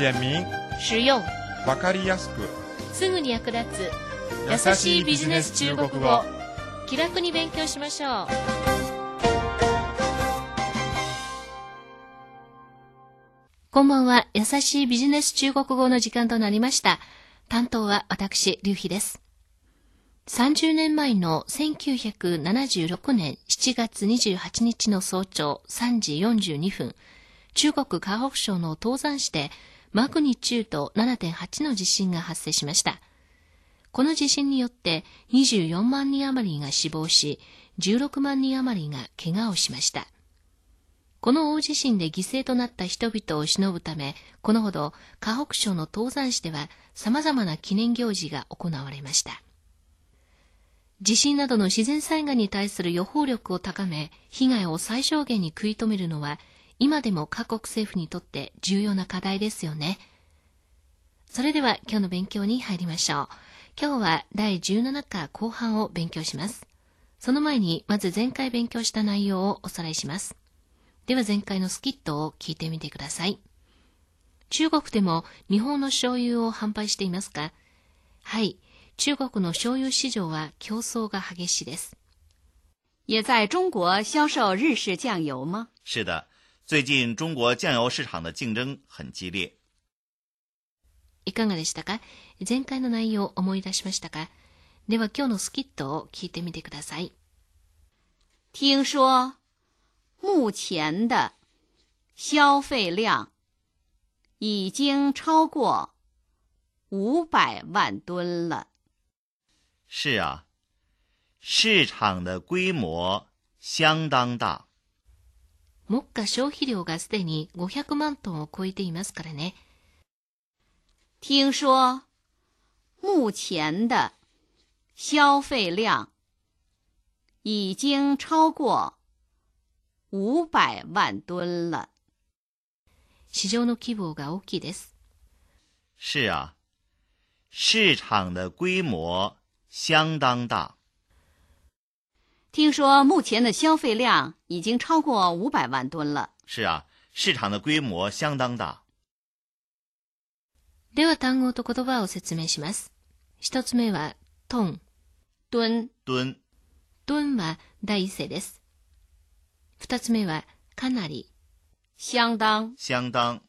简明、实用、わかりやすく。すぐに役立つ。優しいビジネス中国語。気楽に勉強しましょう。こんばんは。優しいビジネス中国語の時間となりました。担当は私劉飛です。30年前の1976年7月28日の早朝3時42分中国河北省の東山市でマグニチュード7.8の地震が発生しました。この地震によって24万人余りが死亡し、16万人余りが怪我をしました。この大地震で犠牲となった人々を偲ぶため、このほど河北省の東山市では様々な記念行事が行われました。地震などの自然災害に対する予報力を高め、被害を最小限に食い止めるのは今でも各国政府にとって重要な課題ですよね。それでは今日の勉強に入りましょう。今日は第17課後半を勉強します。その前にまず前回勉強した内容をおさらいします。では前回のスキットを聞いてみてください。中国でも日本の醤油を販売していますか？はい。中国の醤油市場は競争が激しいです。也在中国销售日式酱油吗？是的。最近中国酱油市場の競争很激烈。いかがでしたか前回の内容を思い出しましたかでは今日のスキットを聞いてみてください。听说目前的消费量已经超过五百万吨了。是啊，市场的规模相当大。 目下消費量がすでに500万トンを超えていますからね。听说目前的消费量已经超过五百万吨了。市場の規模が大きいです。是啊，市场的规模相当大。听说目前的消费量已经超过五百万吨了。是啊，市场的规模相当大。では単語と言葉を説明します。一つ目はトン、吨、吨、吨は第一声です。二つ目はかなり、相当、相当。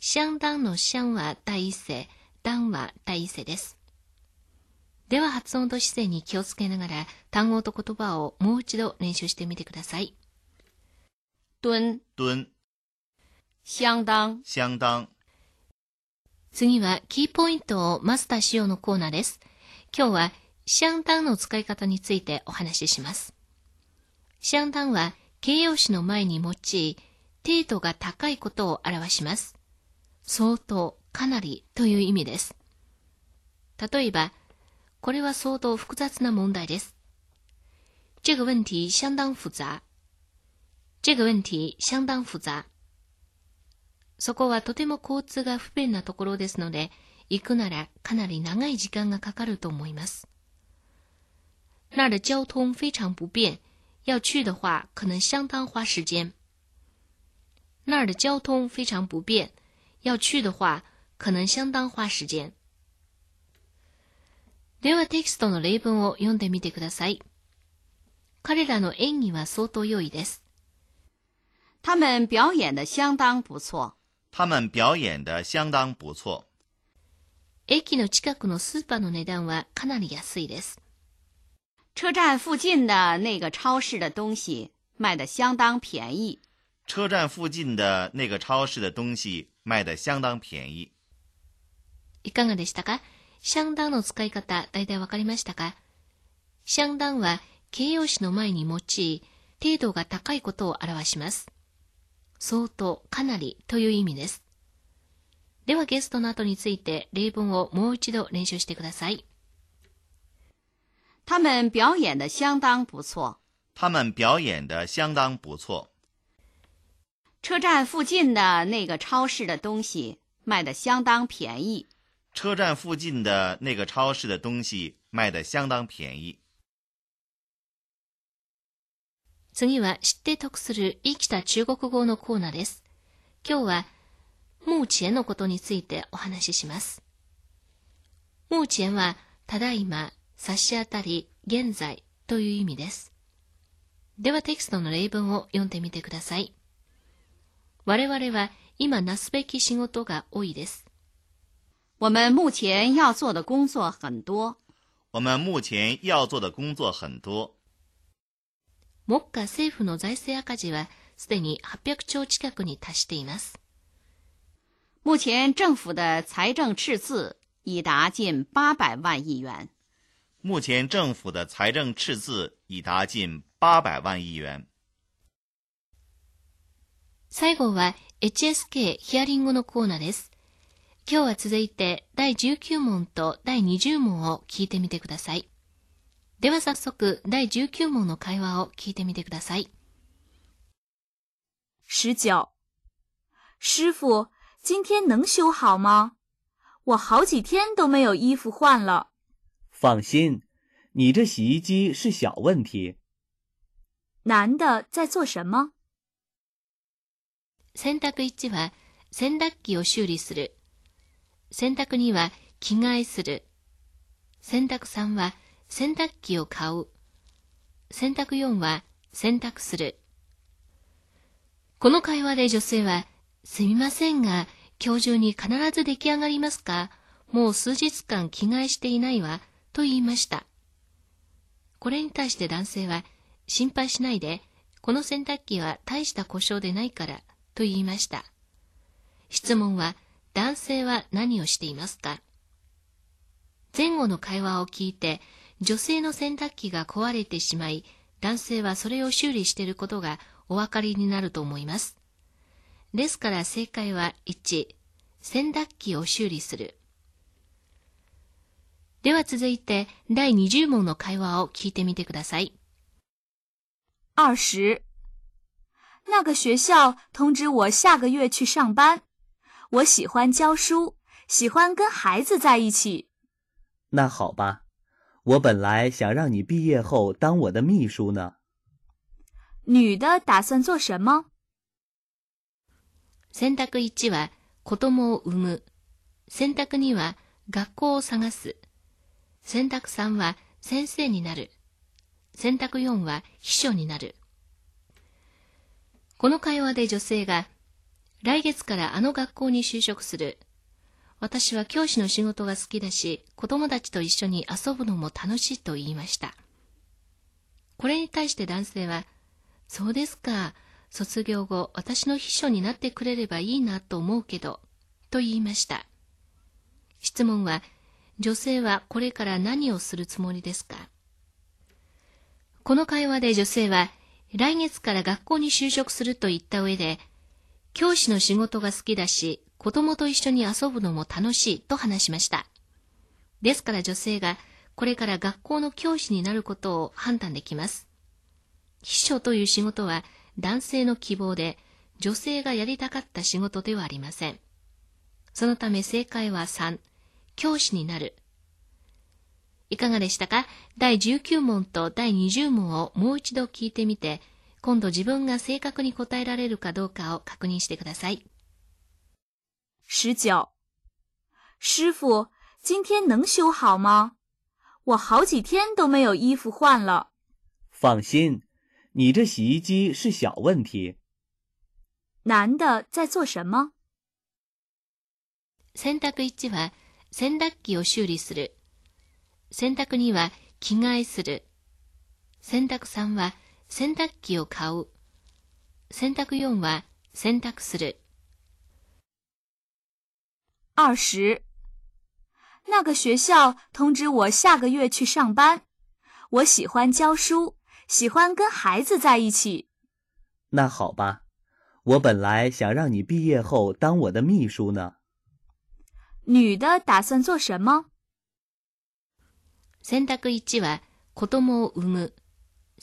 相当の相は第一声、当は第一声です。 では発音と姿勢に気をつけながら単語と言葉をもう一度練習してみてください。吨、吨、相当、相当。次はキーポイントをマスターしようのコーナーです。今日は相当の使い方についてお話しします。相当は形容詞の前に用い、程度が高いことを表します。相当、かなりという意味です。例えば、これは相当複雑な問題です。这个问题相当复杂。这个問題相当複雑。そこはとても交通が不便なところですので、行くならかなり長い時間がかかると思います。那儿的交通非常不便，要去的话可能相当花时间。那儿的交通非常不便，要去的话可能相当花时间。ではテキストの例文を読んでみてください。彼らの演技は相当良いです。他们表演的相当不错。他们表演的相当不错。駅の近くのスーパーの値段はかなり安いです。车站附近的那个超市的东西卖的相当便宜。车站附近的那个超市的东西卖的相当便宜。いかがでしたか？相当の使い方、大体わかりましたか？相当は形容詞の前に用い、程度が高いことを表します。相当、かなりという意味です。ではゲストの後について例文をもう一度練習してください。他们表演的相当不错。他们表演的相当不错。车站附近的那个超市的东西卖的相当便宜。车站附近的那个超市的东西卖的相当便宜。次は知って得する生きた中国語のコーナーです。今日は、目前のことについてお話しします。目前は、ただいま、差し当たり、現在という意味です。ではテキストの例文を読んでみてください。我々は今なすべき仕事が多いです。我们目前要做的工作很多。我们目前要做的工作很多。目下政府の財政赤字はすでに800兆近くに達しています。目前政府的财政赤字已达近800万亿元。目前政府的财政赤字已达近800万亿元。最後は HSK ヒアリングのコーナーです。 今日は続いて第19問と第20問を聞いてみてください。では早速第19問の会話を聞いてみてください。19师傅，今天能修好吗？我好几天都没有衣服换了。放心，你这洗衣机是小问题。男的在做什么？洗濯1は洗濯機を修理する。洗濯2は着替えする。洗濯3は洗濯機を買う。洗濯4は洗濯する。この会話で女性は、すみませんが、今日中に必ず出来上がりますか？もう数日間着替えしていないわ、と言いました。これに対して男性は、心配しないで、この洗濯機は大した故障でないから、と言いました。質問は、男性は何をしていますか？前後の会話を聞いて、女性の洗濯機が壊れてしまい、男性はそれを修理していることがお分かりになると思います。ですから正解は1、洗濯機を修理する。では続いて第20問の会話を聞いてみてください。20那个学校通知我下个月去上班。我喜欢教书，喜欢跟孩子在一起。那好吧，我本来想让你毕业后当我的秘书呢。女的打算做什么？選択一は子供を産む。選択二は学校を探す。選択三は先生になる。選択四は秘書になる。この会話で女性が 来月からあの学校に就職する。私は教師の仕事が好きだし、子供たちと一緒に遊ぶのも楽しいと言いました。これに対して男性は、そうですか。卒業後、私の秘書になってくれればいいなと思うけど、と言いました。質問は、女性はこれから何をするつもりですか？この会話で女性は、来月から学校に就職すると言った上で、教師の仕事が好きだし、子供と一緒に遊ぶのも楽しいと話しました。ですから女性がこれから学校の教師になることを判断できます。秘書という仕事は男性の希望で女性がやりたかった仕事ではありません。そのため正解は3、教師になる。いかがでしたか？第19問と第20問をもう一度聞いてみて、今度自分が正確に答えられるかどうかを確認してください。19师傅，今天能修好吗？我好几天都没有衣服换了。放心，你这洗衣机是小问题。男的在做什么？洗濯1は洗濯機を修理する。洗濯2は着替えする。洗濯3は洗濯機を買う。洗濯4は洗濯する。20那个学校通知我下个月去上班。我喜欢教书，喜欢跟孩子在一起。那好吧，我本来想让你毕业后当我的秘书呢。女的打算做什么？選択1は子供を産む。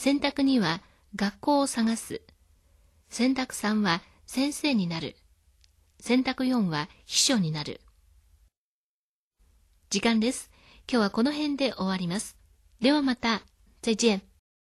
選択2は学校を探す。選択3は先生になる。選択4は秘書になる。時間です。今日はこの辺で終わります。ではまた。再见。